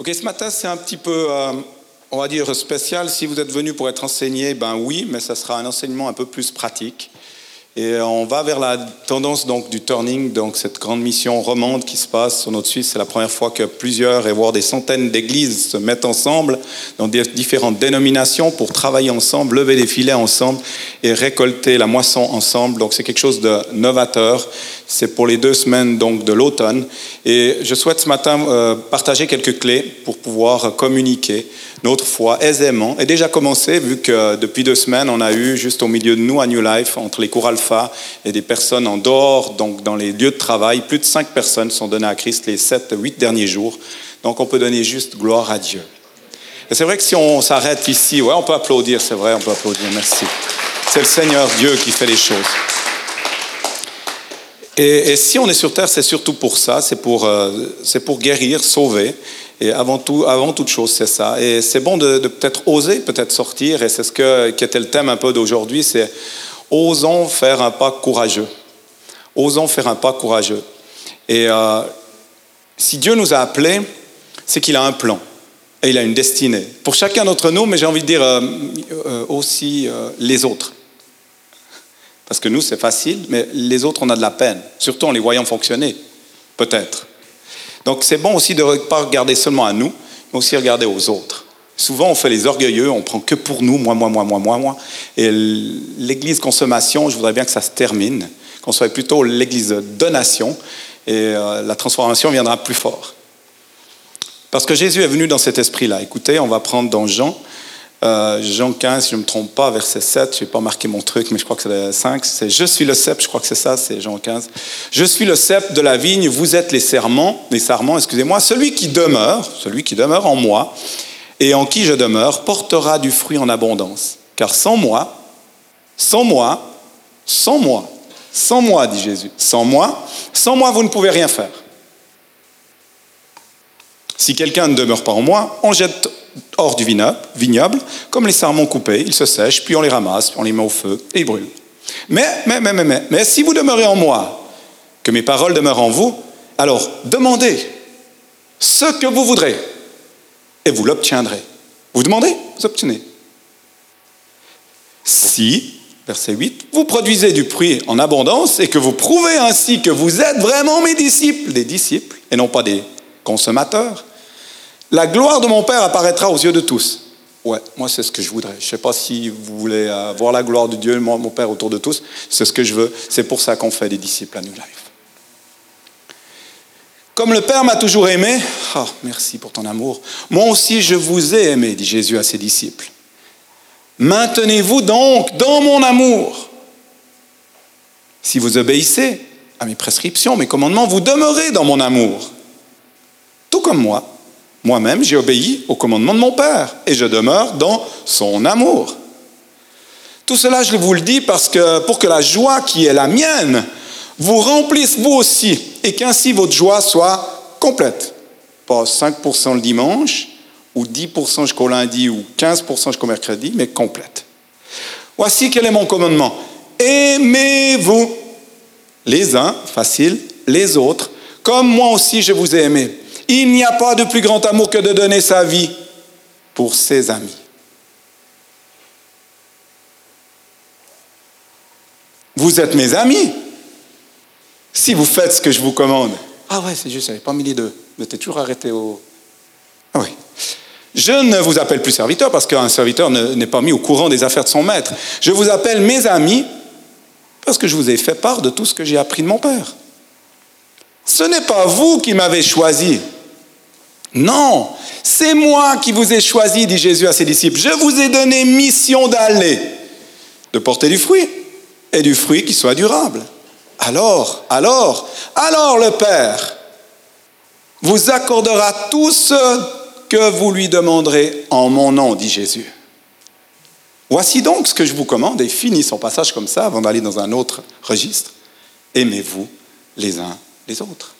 Ok, ce matin, c'est un petit peu, euh, on va dire, spécial. Si vous êtes venu pour être enseigné, ben oui, mais ça sera un enseignement un peu plus pratique. Et on va vers la tendance donc du turning, donc cette grande mission romande qui se passe sur notre Suisse. C'est la première fois que plusieurs et voire des centaines d'églises se mettent ensemble dans des différentes dénominations pour travailler ensemble, lever des filets ensemble et récolter la moisson ensemble. Donc c'est quelque chose de novateur. C'est pour les deux semaines donc de l'automne. Et je souhaite ce matin euh, partager quelques clés pour pouvoir communiquer notre foi aisément. Et déjà commencé, vu que depuis deux semaines, on a eu juste au milieu de nous à New Life, entre les cours alpha et des personnes en dehors, donc dans les lieux de travail, plus de cinq personnes sont données à Christ les sept, huit derniers jours. Donc on peut donner juste gloire à Dieu. Et c'est vrai que si on s'arrête ici, ouais, on peut applaudir, c'est vrai, on peut applaudir, merci. C'est le Seigneur Dieu qui fait les choses. Et, si on est sur terre, c'est surtout pour ça, c'est pour, euh, pour guérir, sauver. Et avant, tout, avant toute chose, c'est ça. Et c'est bon de, peut-être oser, peut-être sortir. Et c'est ce que, qui était le thème un peu d'aujourd'hui, c'est osons faire un pas courageux. Osons faire un pas courageux. Et euh, si Dieu nous a appelés, c'est qu'il a un plan et il a une destinée. Pour chacun d'entre nous, mais j'ai envie de dire euh, aussi les autres. Parce que nous, c'est facile, mais les autres, on a de la peine, surtout en les voyant fonctionner, peut-être. Donc c'est bon aussi de ne pas regarder seulement à nous, mais aussi regarder aux autres. Souvent, on fait les orgueilleux, on prend que pour nous, moi, moi, moi, moi, moi, moi. Et l'église consommation, je voudrais bien que ça se termine, qu'on soit plutôt l'église donation, et euh, la transformation viendra plus fort. Parce que Jésus est venu dans cet esprit-là. Écoutez, on va prendre dans Jean, euh, Jean 15, si je ne me trompe pas, verset 7, je n'ai pas marqué mon truc, mais je crois que c'est 5, c'est Je suis le cep, je crois que c'est ça, c'est Jean 15. Je suis le cep de la vigne, vous êtes les serments, les sarments, excusez-moi, celui qui demeure, celui qui demeure en moi, et en qui je demeure, portera du fruit en abondance. Car sans moi, sans moi, sans moi, sans moi, dit Jésus, sans moi, sans moi, vous ne pouvez rien faire. Si quelqu'un ne demeure pas en moi, on jette hors du vignoble, comme les sarments coupés, ils se sèchent, puis on les ramasse, puis on les met au feu et ils brûlent. Mais, mais, mais, mais, mais, mais si vous demeurez en moi, que mes paroles demeurent en vous, alors demandez ce que vous voudrez et vous l'obtiendrez. Vous demandez, vous obtenez. Si, verset 8, vous produisez du fruit en abondance et que vous prouvez ainsi que vous êtes vraiment mes disciples, des disciples et non pas des consommateurs, la gloire de mon Père apparaîtra aux yeux de tous. Ouais, moi c'est ce que je voudrais. Je ne sais pas si vous voulez voir la gloire de Dieu, mon Père autour de tous. C'est ce que je veux. C'est pour ça qu'on fait des disciples à New Life. Comme le Père m'a toujours aimé, oh, merci pour ton amour, moi aussi je vous ai aimé, dit Jésus à ses disciples. Maintenez-vous donc dans mon amour. Si vous obéissez à mes prescriptions, mes commandements, vous demeurez dans mon amour, comme moi. Moi-même, j'ai obéi au commandement de mon Père et je demeure dans son amour. Tout cela, je vous le dis parce que pour que la joie qui est la mienne vous remplisse vous aussi et qu'ainsi votre joie soit complète. Pas 5% le dimanche ou 10% jusqu'au lundi ou 15% jusqu'au mercredi, mais complète. Voici quel est mon commandement. Aimez-vous les uns, facile, les autres, comme moi aussi je vous ai aimé. Il n'y a pas de plus grand amour que de donner sa vie pour ses amis. Vous êtes mes amis si vous faites ce que je vous commande. Ah ouais, c'est juste, je pas mis les deux. Vous êtes toujours arrêté au... Ah oui. Je ne vous appelle plus serviteur parce qu'un serviteur n'est pas mis au courant des affaires de son maître. Je vous appelle mes amis parce que je vous ai fait part de tout ce que j'ai appris de mon Père. Ce n'est pas vous qui m'avez choisi, non, c'est moi qui vous ai choisi, dit Jésus à ses disciples. Je vous ai donné mission d'aller, de porter du fruit, et du fruit qui soit durable. Alors, alors, alors le Père vous accordera tout ce que vous lui demanderez en mon nom, dit Jésus. Voici donc ce que je vous commande, et finit son passage comme ça avant d'aller dans un autre registre. Aimez-vous les uns les autres.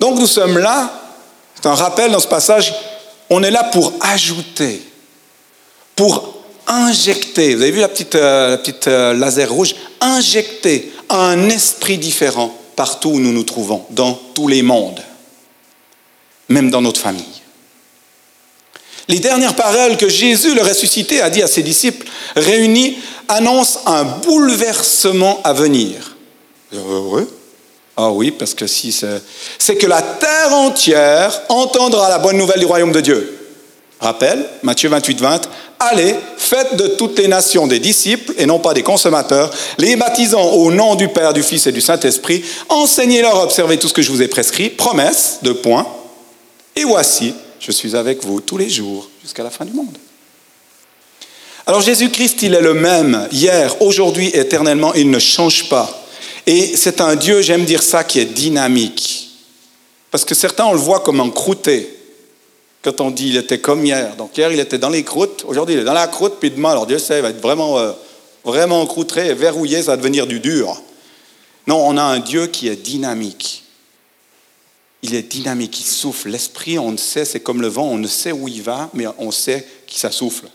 Donc nous sommes là c'est un rappel dans ce passage. On est là pour ajouter, pour injecter. Vous avez vu la petite, euh, euh, laser rouge? Injecter un esprit différent partout où nous nous trouvons, dans tous les mondes. même dans notre famille. Les dernières paroles que Jésus, le ressuscité, a dit à ses disciples, réunis, annoncent un bouleversement à venir. Euh, ah oui, parce que si c'est que la terre entière entendra la bonne nouvelle du royaume de Dieu. Rappel, Matthieu 28, 20, Allez, faites de toutes les nations des disciples et non pas des consommateurs, les baptisant au nom du Père, du Fils et du Saint-Esprit, enseignez-leur à observer tout ce que je vous ai prescrit, promesse, de points, et voici, je suis avec vous tous les jours jusqu'à la fin du monde. Alors Jésus-Christ, il est le même hier, aujourd'hui, éternellement, il ne change pas. Et c'est un Dieu, j'aime dire ça, qui est dynamique. Parce que certains, on le voit comme un croûté quand on dit il était comme hier. Donc hier, il était dans les croûtes, aujourd'hui, il est dans la croûte, puis demain, alors Dieu sait, il va être vraiment, euh, vraiment croûté et verrouillé, ça va devenir du dur. Non, on a un Dieu qui est dynamique. Il est dynamique, il souffle. L'esprit, on ne sait, c'est comme le vent, on ne sait où il va, mais on sait que ça souffle.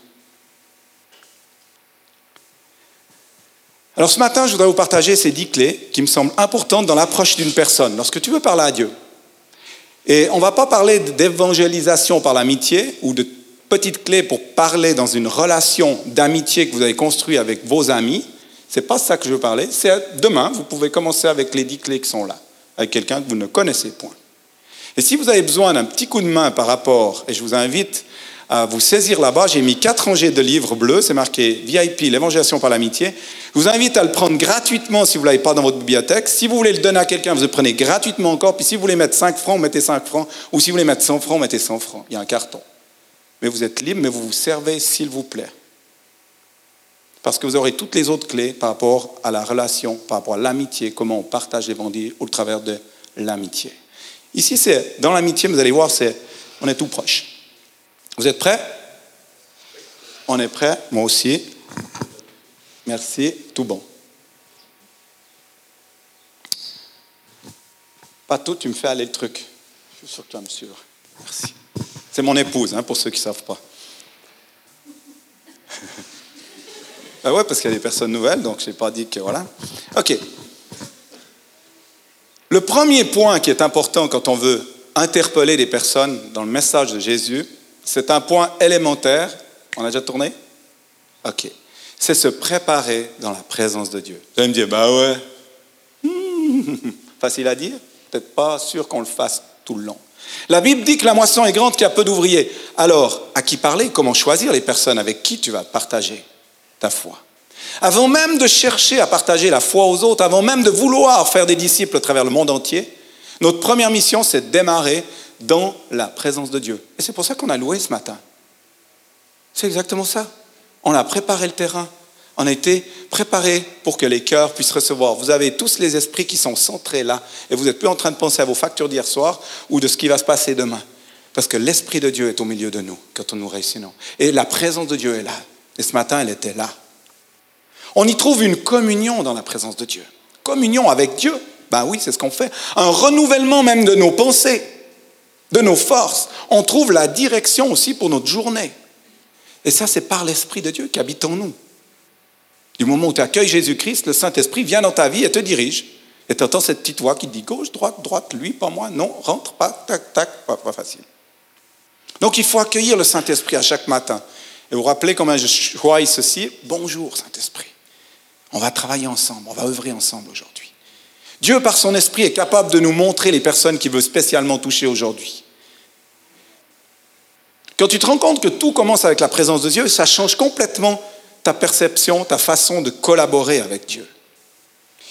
Alors ce matin, je voudrais vous partager ces dix clés qui me semblent importantes dans l'approche d'une personne. Lorsque tu veux parler à Dieu, et on ne va pas parler d'évangélisation par l'amitié ou de petites clés pour parler dans une relation d'amitié que vous avez construite avec vos amis. Ce n'est pas ça que je veux parler. C'est demain, vous pouvez commencer avec les dix clés qui sont là, avec quelqu'un que vous ne connaissez point. Et si vous avez besoin d'un petit coup de main par rapport, et je vous invite à vous saisir là-bas. J'ai mis quatre rangées de livres bleus, c'est marqué VIP, l'évangélisation par l'amitié. Je vous invite à le prendre gratuitement si vous ne l'avez pas dans votre bibliothèque. Si vous voulez le donner à quelqu'un, vous le prenez gratuitement encore. Puis si vous voulez mettre 5 francs, mettez 5 francs. Ou si vous voulez mettre 100 francs, mettez 100 francs. Il y a un carton. Mais vous êtes libre, mais vous vous servez s'il vous plaît. Parce que vous aurez toutes les autres clés par rapport à la relation, par rapport à l'amitié, comment on partage l'évangile au travers de l'amitié. Ici, c'est dans l'amitié, vous allez voir, c'est on est tout proche. Vous êtes prêts? On est prêts Moi aussi. Merci, tout bon. Pas tout, tu me fais aller le truc. Je suis sûr que tu vas me suivre. Merci. C'est mon épouse, hein, pour ceux qui ne savent pas. ah ouais, parce qu'il y a des personnes nouvelles, donc je n'ai pas dit que voilà. OK. Le premier point qui est important quand on veut interpeller des personnes dans le message de Jésus, c'est un point élémentaire. On a déjà tourné? Ok. C'est se préparer dans la présence de Dieu. Vous allez me dire, bah ouais. Facile à dire Peut-être pas sûr qu'on le fasse tout le long. La Bible dit que la moisson est grande, qu'il y a peu d'ouvriers. Alors, à qui parler? Comment choisir les personnes avec qui tu vas partager ta foi? Avant même de chercher à partager la foi aux autres, avant même de vouloir faire des disciples à travers le monde entier, notre première mission, c'est de démarrer dans la présence de Dieu. Et c'est pour ça qu'on a loué ce matin. C'est exactement ça. On a préparé le terrain. On a été préparé pour que les cœurs puissent recevoir. Vous avez tous les esprits qui sont centrés là. Et vous n'êtes plus en train de penser à vos factures d'hier soir ou de ce qui va se passer demain. Parce que l'Esprit de Dieu est au milieu de nous quand nous réussissons. Et la présence de Dieu est là. Et ce matin, elle était là. On y trouve une communion dans la présence de Dieu. Communion avec Dieu. Ben oui, c'est ce qu'on fait. Un renouvellement même de nos pensées de nos forces. On trouve la direction aussi pour notre journée. Et ça, c'est par l'Esprit de Dieu qui habite en nous. Du moment où tu accueilles Jésus-Christ, le Saint-Esprit vient dans ta vie et te dirige. Et tu entends cette petite voix qui te dit gauche, droite, droite, lui, pas moi, non, rentre, pas, tac, tac, pas, facile. Donc il faut accueillir le Saint-Esprit à chaque matin. Et vous rappelez comment je choisis ceci? Bonjour Saint-Esprit. On va travailler ensemble, on va œuvrer ensemble aujourd'hui. Dieu, par son esprit, est capable de nous montrer les personnes qu'il veut spécialement toucher aujourd'hui. Quand tu te rends compte que tout commence avec la présence de Dieu, ça change complètement ta perception, ta façon de collaborer avec Dieu.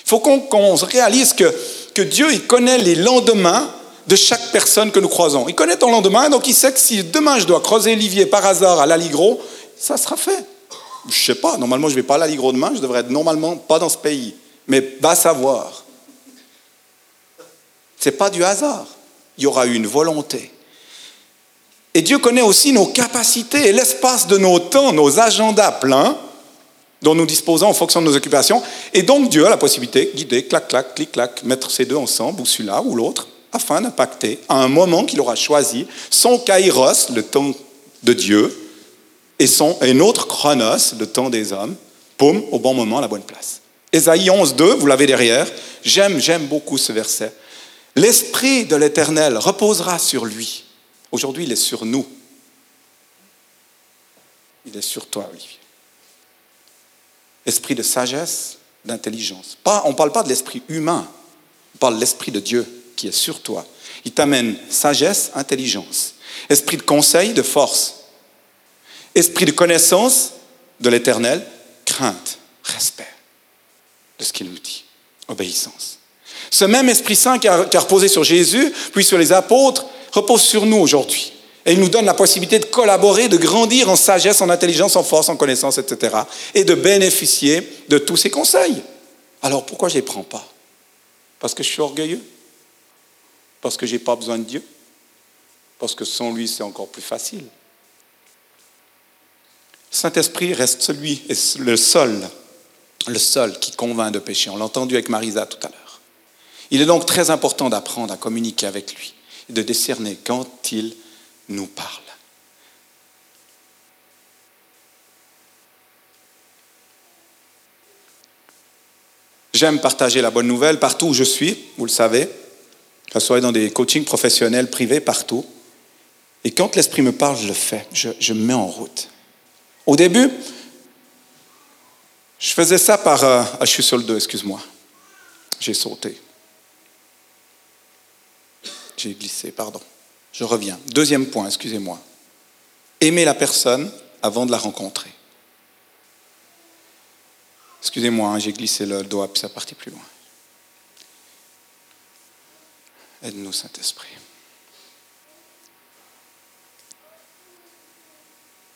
Il faut qu'on réalise que, Dieu, il connaît les lendemains de chaque personne que nous croisons. Il connaît ton lendemain, donc il sait que si demain je dois creuser Olivier par hasard à l'Aligro, ça sera fait. Je ne sais pas, normalement je ne vais pas à l'Aligro demain, je devrais être normalement pas dans ce pays. Mais va savoir. Ce n'est pas du hasard. Il y aura une volonté. Et Dieu connaît aussi nos capacités et l'espace de nos temps, nos agendas pleins dont nous disposons en fonction de nos occupations. Et donc Dieu a la possibilité de guider, clac, clac, clic, clac, mettre ces deux ensemble, ou celui-là ou l'autre, afin d'impacter à un moment qu'il aura choisi son kairos, le temps de Dieu, et, son, et notre chronos, le temps des hommes, poum, au bon moment, à la bonne place. Ésaïe 11, 2, vous l'avez derrière. J'aime, j'aime beaucoup ce verset. L'Esprit de l'Éternel reposera sur lui. Aujourd'hui, il est sur nous. Il est sur toi, Olivier. Esprit de sagesse, d'intelligence. on ne parle pas de l'esprit humain, on parle de l'esprit de Dieu qui est sur toi. Il t'amène sagesse, intelligence. Esprit de conseil, de force. Esprit de connaissance de l'éternel, crainte, respect de ce qu'il nous dit, obéissance. Ce même Esprit Saint qui a, reposé sur Jésus, puis sur les apôtres, repose sur nous aujourd'hui. Et il nous donne la possibilité de collaborer, de grandir en sagesse, en intelligence, en force, en connaissance, etc. Et de bénéficier de tous ces conseils. Alors pourquoi je ne les prends pas? Parce que je suis orgueilleux? Parce que je n'ai pas besoin de Dieu? Parce que sans lui, c'est encore plus facile. Saint-Esprit reste celui, le seul, le seul qui convainc de pécher. On l'a entendu avec Marisa tout à l'heure. Il est donc très important d'apprendre à communiquer avec lui et de discerner quand il nous parle. J'aime partager la bonne nouvelle partout où je suis, vous le savez, que ce soit dans des coachings professionnels, privés, partout. Et quand l'Esprit me parle, je le fais, je, me mets en route. Au début, je faisais ça par... Euh, ah, je suis sur le dos, excuse-moi. J'ai sauté. J'ai glissé, pardon. Je reviens. Deuxième point, excusez-moi. Aimer la personne avant de la rencontrer. Excusez-moi, hein, j'ai glissé le doigt, puis ça partit plus loin. Aide-nous, Saint-Esprit.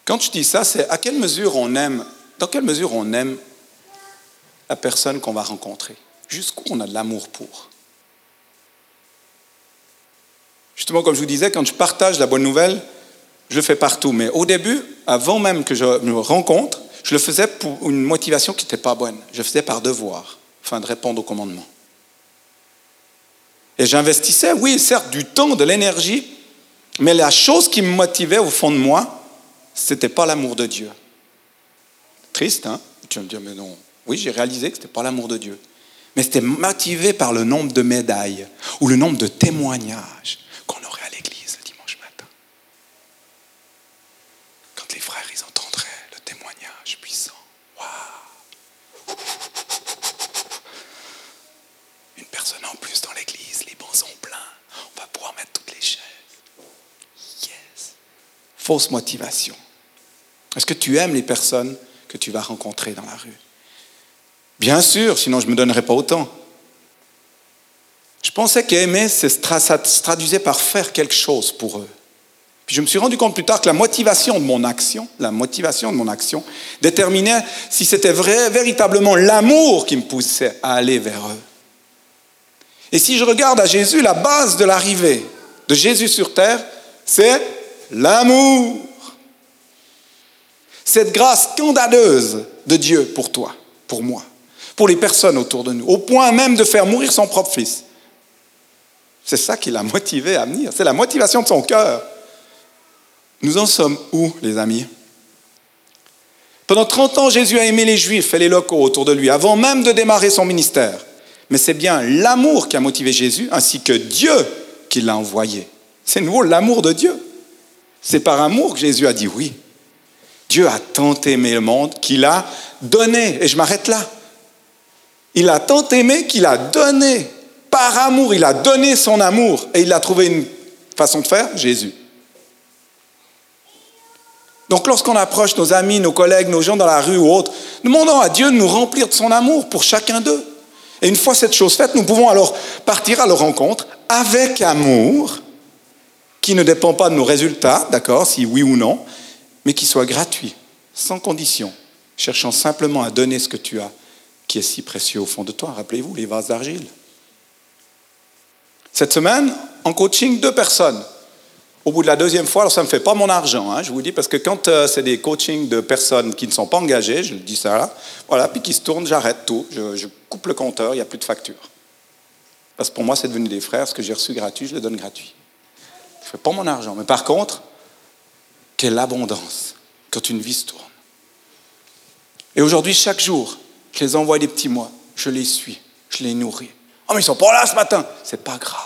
Quand je dis ça, c'est à quelle mesure on aime, dans quelle mesure on aime la personne qu'on va rencontrer? Jusqu'où on a de l'amour pour? Justement, comme je vous disais, quand je partage la bonne nouvelle, je le fais partout. Mais au début, avant même que je me rencontre, je le faisais pour une motivation qui n'était pas bonne. Je le faisais par devoir, afin de répondre au commandement. Et j'investissais, oui, certes, du temps, de l'énergie, mais la chose qui me motivait au fond de moi, ce n'était pas l'amour de Dieu. Triste, hein? Tu vas me dire, mais non. Oui, j'ai réalisé que ce n'était pas l'amour de Dieu. Mais c'était motivé par le nombre de médailles ou le nombre de témoignages fausse motivation. Est-ce que tu aimes les personnes que tu vas rencontrer dans la rue? Bien sûr, sinon je ne me donnerais pas autant. Je pensais qu'aimer, ça se traduisait par faire quelque chose pour eux. Puis je me suis rendu compte plus tard que la motivation de mon action, la motivation de mon action, déterminait si c'était vrai, véritablement l'amour qui me poussait à aller vers eux. Et si je regarde à Jésus, la base de l'arrivée de Jésus sur terre, c'est l'amour. Cette grâce scandaleuse de Dieu pour toi, pour moi, pour les personnes autour de nous, au point même de faire mourir son propre fils. C'est ça qui l'a motivé à venir. C'est la motivation de son cœur. Nous en sommes où, les amis? Pendant 30 ans, Jésus a aimé les Juifs et les locaux autour de lui, avant même de démarrer son ministère. Mais c'est bien l'amour qui a motivé Jésus, ainsi que Dieu qui l'a envoyé. C'est nouveau l'amour de Dieu. C'est par amour que Jésus a dit oui. Dieu a tant aimé le monde qu'il a donné. Et je m'arrête là. Il a tant aimé qu'il a donné. Par amour, il a donné son amour. Et il a trouvé une façon de faire, Jésus. Donc lorsqu'on approche nos amis, nos collègues, nos gens dans la rue ou autres, demandons à Dieu de nous remplir de son amour pour chacun d'eux. Et une fois cette chose faite, nous pouvons alors partir à leur rencontre avec amour qui ne dépend pas de nos résultats, d'accord, si oui ou non, mais qui soit gratuit, sans condition, cherchant simplement à donner ce que tu as, qui est si précieux au fond de toi. Rappelez-vous les vases d'argile. Cette semaine, en coaching, deux personnes. Au bout de la deuxième fois, ça ne me fait pas mon argent, hein, je vous dis, parce que quand euh, c'est des coachings de personnes qui ne sont pas engagées, je dis ça là, voilà, puis qui se tournent, j'arrête tout, je, je, coupe le compteur, il n'y a plus de facture. Parce que pour moi, c'est devenu des frères, ce que j'ai reçu gratuit, je le donne gratuit. Je ne fais pas mon argent. Mais par contre, quelle abondance quand une vie se tourne. Et aujourd'hui, chaque jour, je les envoie des petits mois, je les suis, je les nourris. Oh, mais ils sont pas là ce matin. C'est pas grave.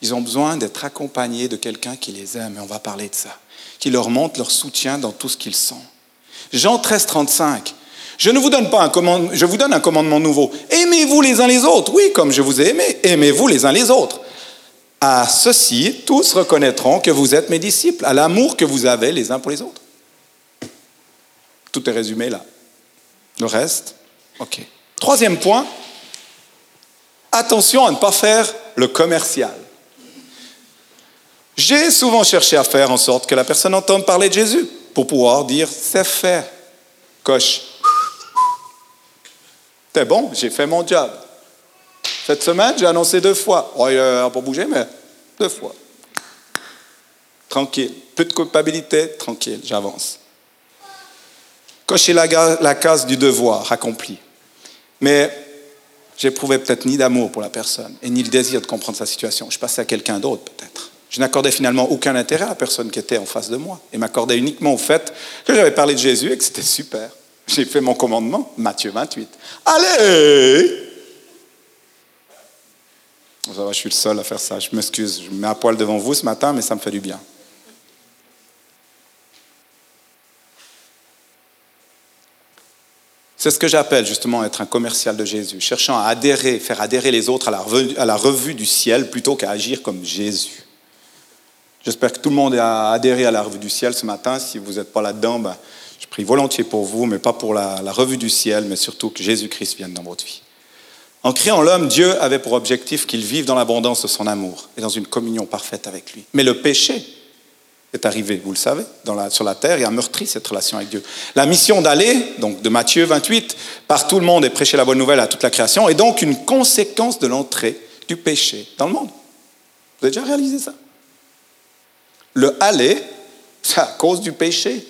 Ils ont besoin d'être accompagnés de quelqu'un qui les aime, et on va parler de ça, qui leur montre leur soutien dans tout ce qu'ils sont. Jean 13, 35. Je ne vous donne pas un commandement, je vous donne un commandement nouveau. Aimez-vous les uns les autres. Oui, comme je vous ai aimé, aimez-vous les uns les autres. À ceci, tous reconnaîtront que vous êtes mes disciples, à l'amour que vous avez les uns pour les autres. Tout est résumé là. Le reste, ok. Troisième point, attention à ne pas faire le commercial. J'ai souvent cherché à faire en sorte que la personne entende parler de Jésus pour pouvoir dire c'est fait, coche. C'est bon, j'ai fait mon job. Cette semaine, j'ai annoncé deux fois. Oh, il n'a pas bougé, mais deux fois. Tranquille. Plus de culpabilité, tranquille, j'avance. Cocher la, la case du devoir accompli. Mais j'éprouvais peut-être ni d'amour pour la personne et ni le désir de comprendre sa situation. Je passais à quelqu'un d'autre, peut-être. Je n'accordais finalement aucun intérêt à la personne qui était en face de moi et m'accordais uniquement au fait que j'avais parlé de Jésus et que c'était super. J'ai fait mon commandement, Matthieu 28. Allez je suis le seul à faire ça. Je m'excuse, je me mets à poil devant vous ce matin, mais ça me fait du bien. C'est ce que j'appelle justement être un commercial de Jésus, cherchant à adhérer, faire adhérer les autres à la revue, du ciel plutôt qu'à agir comme Jésus. J'espère que tout le monde a adhéré à la revue du ciel ce matin. Si vous n'êtes pas là-dedans, ben, je prie volontiers pour vous, mais pas pour la revue du ciel, mais surtout que Jésus-Christ vienne dans votre vie. En créant l'homme, Dieu avait pour objectif qu'il vive dans l'abondance de son amour et dans une communion parfaite avec lui. Mais le péché est arrivé, vous le savez, sur la terre et a meurtri cette relation avec Dieu. La mission d'aller, donc de Matthieu 28, par tout le monde et prêcher la bonne nouvelle à toute la création, est donc une conséquence de l'entrée du péché dans le monde. Vous avez déjà réalisé ça? Le aller, c'est à cause du péché.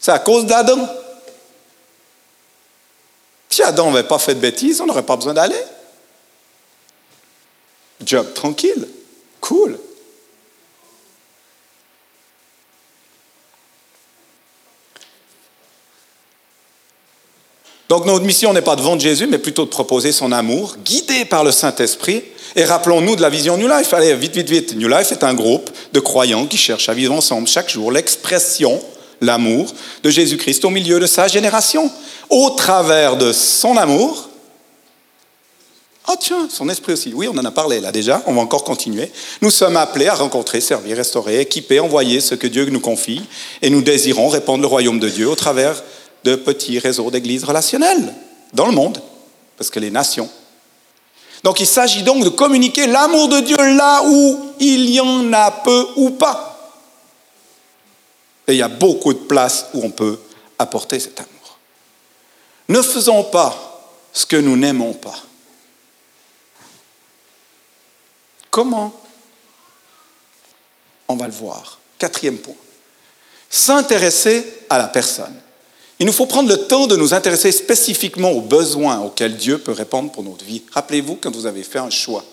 C'est à cause d'Adam. Si Adam n'avait pas fait de bêtises, on n'aurait pas besoin d'aller. Job tranquille, cool. Donc notre mission n'est pas de vendre Jésus, mais plutôt de proposer son amour, guidé par le Saint-Esprit. Et rappelons-nous de la vision New Life. Allez, vite, vite, vite. New Life est un groupe de croyants qui cherchent à vivre ensemble chaque jour l'expression, l'amour de Jésus-Christ au milieu de sa génération au travers de son amour. Ah tiens, son esprit aussi. Oui, on en a parlé là déjà, on va encore continuer. Nous sommes appelés à rencontrer, servir, restaurer, équiper, envoyer ce que Dieu nous confie et nous désirons répandre le royaume de Dieu au travers de petits réseaux d'églises relationnelles dans le monde, parce que les nations. Donc il s'agit donc de communiquer l'amour de Dieu là où il y en a peu ou pas. Et il y a beaucoup de places où on peut apporter cet amour. Ne faisons pas ce que nous n'aimons pas. Comment On va le voir? Quatrième point. S'intéresser à la personne. Il nous faut prendre le temps de nous intéresser spécifiquement aux besoins auxquels Dieu peut répondre pour notre vie. Rappelez-vous quand vous avez fait un choix.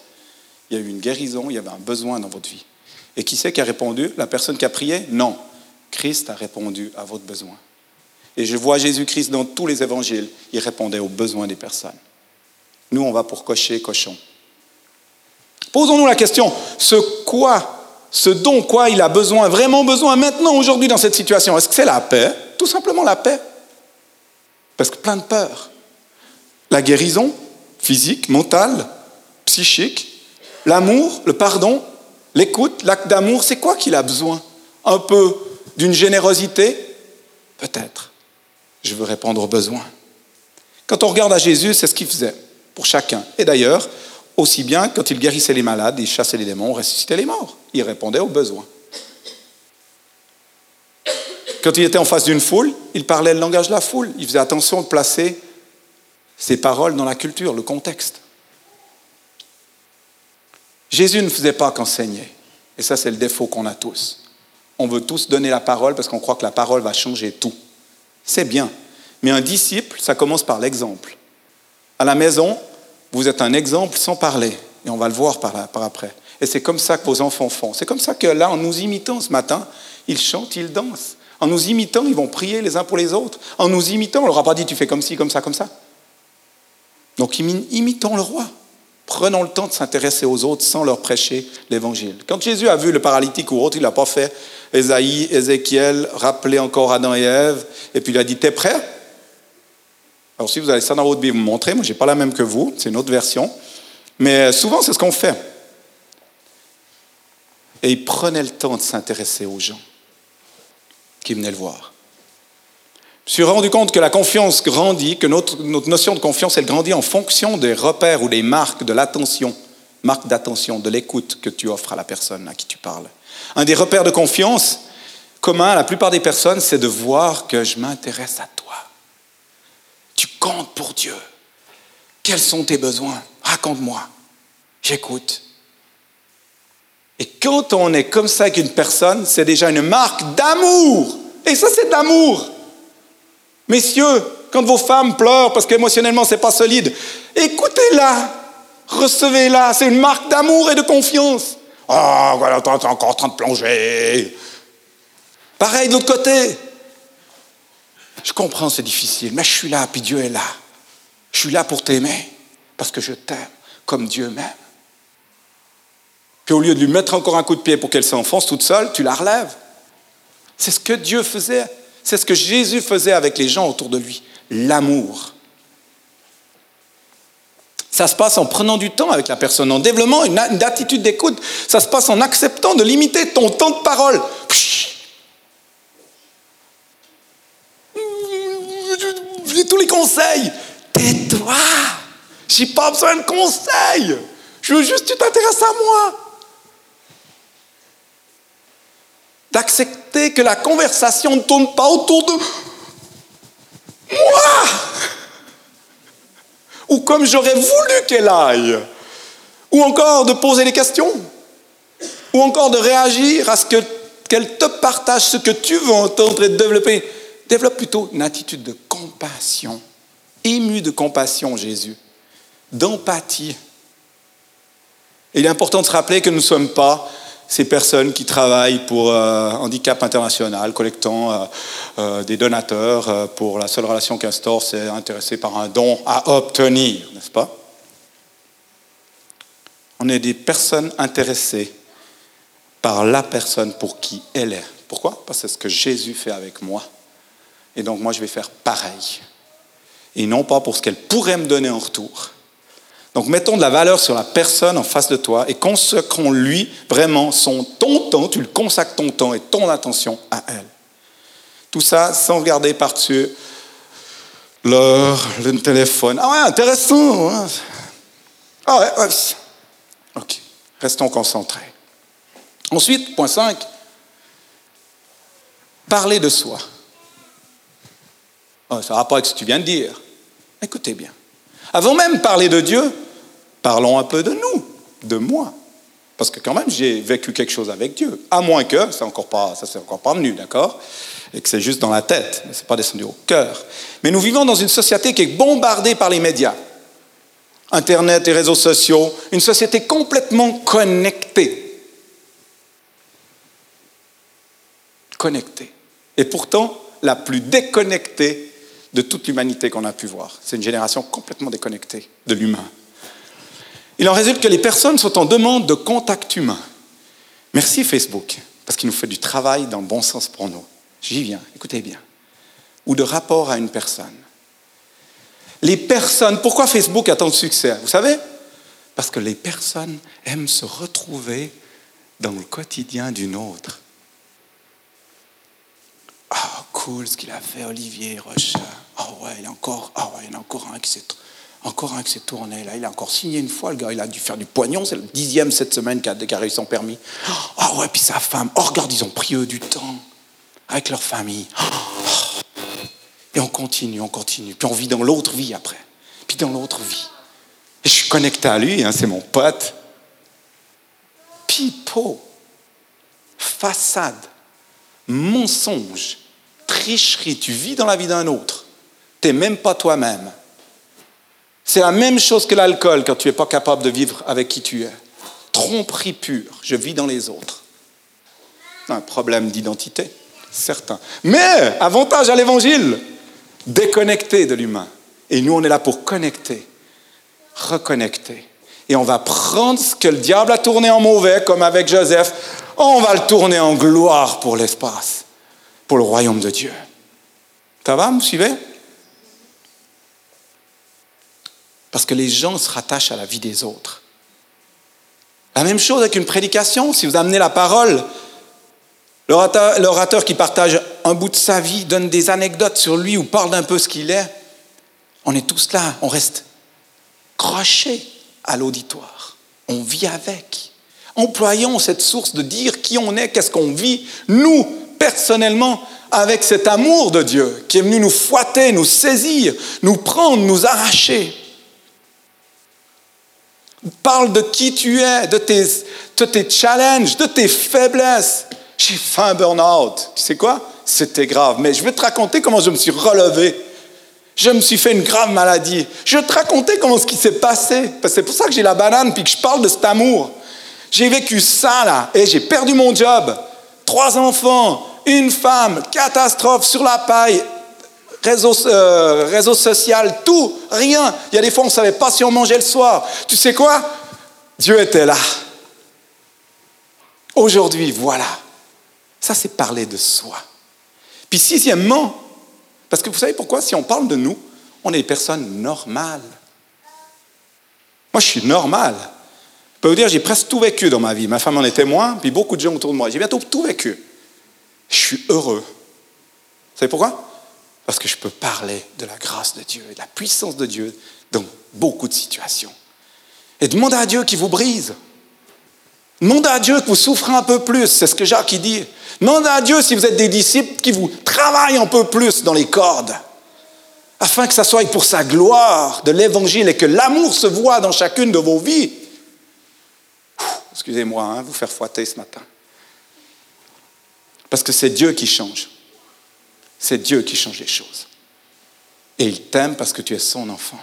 Il y a eu une guérison, il y avait un besoin dans votre vie. Et qui c'est qui a répondu? La personne qui a prié? Non. Christ a répondu à votre besoin. Et je vois Jésus-Christ dans tous les évangiles, il répondait aux besoins des personnes. Nous, on va pour cocher, cochon. Posons-nous la question, ce quoi, ce dont quoi il a besoin, vraiment besoin maintenant, aujourd'hui, dans cette situation? Est-ce que c'est la paix? Tout simplement la paix. Parce que plein de peur. La guérison physique, mentale, psychique, l'amour, le pardon, l'écoute, l'acte d'amour, c'est quoi qu'il a besoin? Un peu d'une générosité Peut-être je veux répondre aux besoins. Quand on regarde à Jésus, c'est ce qu'il faisait pour chacun. Et d'ailleurs, aussi bien quand il guérissait les malades, il chassait les démons, ressuscitait les morts. Il répondait aux besoins. Quand il était en face d'une foule, il parlait le langage de la foule. Il faisait attention de placer ses paroles dans la culture, le contexte. Jésus ne faisait pas qu'enseigner. Et ça, c'est le défaut qu'on a tous. On veut tous donner la parole parce qu'on croit que la parole va changer tout c'est bien. Mais un disciple, ça commence par l'exemple. À la maison, vous êtes un exemple sans parler. Et on va le voir par, après. Et c'est comme ça que vos enfants font. C'est comme ça que là, en nous imitant ce matin, ils chantent, ils dansent. En nous imitant, ils vont prier les uns pour les autres. En nous imitant, on leur a pas dit tu fais comme ci, comme ça, comme ça. Donc imitons le roi. Prenons le temps de s'intéresser aux autres sans leur prêcher l'évangile. Quand Jésus a vu le paralytique ou autre, il n'a pas fait Ésaïe, Ézéchiel, rappeler encore Adam et Ève, et puis il a dit T'es prêt? Alors si vous avez ça dans votre Bible, vous montrez. Moi, je n'ai pas la même que vous, c'est une autre version. Mais souvent, c'est ce qu'on fait. Et il prenait le temps de s'intéresser aux gens qui venaient le voir. Je suis rendu compte que la confiance grandit, que notre, notion de confiance, elle grandit en fonction des repères ou des marques de l'attention, marques d'attention, de l'écoute que tu offres à la personne à qui tu parles. Un des repères de confiance commun à la plupart des personnes, c'est de voir que je m'intéresse à toi. Tu comptes pour Dieu. Quels sont tes besoins? Raconte-moi. J'écoute. Et quand on est comme ça avec une personne, c'est déjà une marque d'amour. Et ça, c'est d'amour. Messieurs, quand vos femmes pleurent parce qu'émotionnellement, c'est pas solide, écoutez-la, recevez-la. C'est une marque d'amour et de confiance. Oh, voilà, t'es encore en train de plonger. Pareil de l'autre côté. Je comprends, c'est difficile, mais je suis là, puis Dieu est là. Je suis là pour t'aimer, parce que je t'aime comme Dieu m'aime. Puis au lieu de lui mettre encore un coup de pied pour qu'elle s'enfonce toute seule, tu la relèves. C'est ce que Dieu faisait. C'est ce que Jésus faisait avec les gens autour de lui. L'amour. Ça se passe en prenant du temps avec la personne, en développant une, attitude d'écoute. Ça se passe en acceptant de limiter ton temps de parole. J'ai tous les conseils. Tais-toi. J'ai pas besoin de conseils. Je veux juste que tu t'intéresses à moi. D'accepter que la conversation ne tourne pas autour de moi. Ou comme j'aurais voulu qu'elle aille, ou encore de poser des questions, ou encore de réagir à ce qu'elle te partage ce que tu veux entendre et développer. Développe plutôt une attitude de compassion, ému de compassion, Jésus, d'empathie. Il est important de se rappeler que nous ne sommes pas ces personnes qui travaillent pour euh, Handicap International, collectant euh, euh, des donateurs pour la seule relation qu'instaure, c'est intéressé par un don à obtenir, n'est-ce pas? On est des personnes intéressées par la personne pour qui elle est. Pourquoi? Parce que c'est ce que Jésus fait avec moi. Et donc moi, je vais faire pareil. Et non pas pour ce qu'elle pourrait me donner en retour. Donc mettons de la valeur sur la personne en face de toi et consacrons-lui vraiment son ton temps, tu le consacres ton temps et ton attention à elle. Tout ça sans regarder par-dessus l'heure, le téléphone. Ah ouais, intéressant. Hein. Ah ouais, ouais. Ok, restons concentrés. Ensuite, point 5, parler de soi. Oh, ça n'a pas avec ce que tu viens de dire. Écoutez bien. Avant même de parler de Dieu, parlons un peu de nous, de moi. Parce que quand même, j'ai vécu quelque chose avec Dieu. À moins que, c'est encore pas, ça c'est encore pas venu, d'accord? Et que c'est juste dans la tête, mais c'est pas descendu au cœur. Mais nous vivons dans une société qui est bombardée par les médias. Internet et réseaux sociaux, une société complètement connectée. Connectée. Et pourtant, la plus déconnectée de toute l'humanité qu'on a pu voir. C'est une génération complètement déconnectée de l'humain. Il en résulte que les personnes sont en demande de contact humain. Merci Facebook, parce qu'il nous fait du travail dans le bon sens pour nous. J'y viens, écoutez bien. Ou de rapport à une personne. Les personnes, pourquoi Facebook a tant de succès Vous savez? Parce que les personnes aiment se retrouver dans le quotidien d'une autre. Ah, cool ce qu'il a fait, Olivier Rocha. Ah ouais, il a encore, ah ouais, il y en a encore un qui s'est, encore un qui s'est tourné là. Il a encore signé une fois, le gars, il a dû faire du poignon. C'est le dixième cette semaine qui a, qui a réussi son permis. Ah ouais, puis sa femme. Oh, regarde, ils ont pris eux du temps avec leur famille. Et on continue, on continue. Puis on vit dans l'autre vie après. Puis dans l'autre vie. Et je suis connecté à lui, hein, c'est mon pote. Pipeau, façade, mensonge, tricherie, tu vis dans la vie d'un autre. Tu n'es même pas toi-même. C'est la même chose que l'alcool quand tu n'es pas capable de vivre avec qui tu es. Tromperie pure, je vis dans les autres. Un problème d'identité, certain. Mais, avantage à l'évangile, déconnecté de l'humain. Et nous, on est là pour connecter, reconnecter. et on va prendre ce que le diable a tourné en mauvais, comme avec Joseph, on va le tourner en gloire pour l'espace, pour le royaume de Dieu. Ça va, vous suivez? Parce que les gens se rattachent à la vie des autres. La même chose avec une prédication, si vous amenez la parole, l'orateur qui partage un bout de sa vie, donne des anecdotes sur lui ou parle d'un peu ce qu'il est, on est tous là, on reste crochés à l'auditoire. On vit avec. Employons cette source de dire qui on est, qu'est-ce qu'on vit, nous, personnellement, avec cet amour de Dieu qui est venu nous fouetter, nous saisir, nous prendre, nous arracher. Parle de qui tu es, de tes, de tes challenges, de tes faiblesses. J'ai fait un burn-out. Tu sais quoi? C'était grave. Mais je vais te raconter comment je me suis relevé. Je me suis fait une grave maladie. Je vais te raconter comment ce qui s'est passé. C'est pour ça que j'ai la banane puis que je parle de cet amour. J'ai vécu ça là et j'ai perdu mon job. Trois enfants, une femme, catastrophe sur la paille, réseau, euh, réseau social, tout, rien. Il y a des fois, on ne savait pas si on mangeait le soir. Tu sais quoi? Dieu était là. Aujourd'hui, voilà. Ça, c'est parler de soi. Puis sixièmement, parce que vous savez pourquoi? Si on parle de nous, on est des personnes normales. Moi, je suis normal. Je peux vous dire, j'ai presque tout vécu dans ma vie. Ma femme en est témoin, puis beaucoup de gens autour de moi. J'ai bientôt tout vécu. Je suis heureux. Vous savez pourquoi? Parce que je peux parler de la grâce de Dieu et de la puissance de Dieu dans beaucoup de situations. Et demandez à Dieu qui vous brise. Demandez à Dieu que vous souffrez un peu plus, c'est ce que Jacques dit. Demandez à Dieu si vous êtes des disciples qui vous travaillent un peu plus dans les cordes, afin que ça soit pour sa gloire de l'évangile et que l'amour se voit dans chacune de vos vies. Excusez-moi, hein, vous faire fouetter ce matin. Parce que c'est Dieu qui change. C'est Dieu qui change les choses. Et il t'aime parce que tu es son enfant.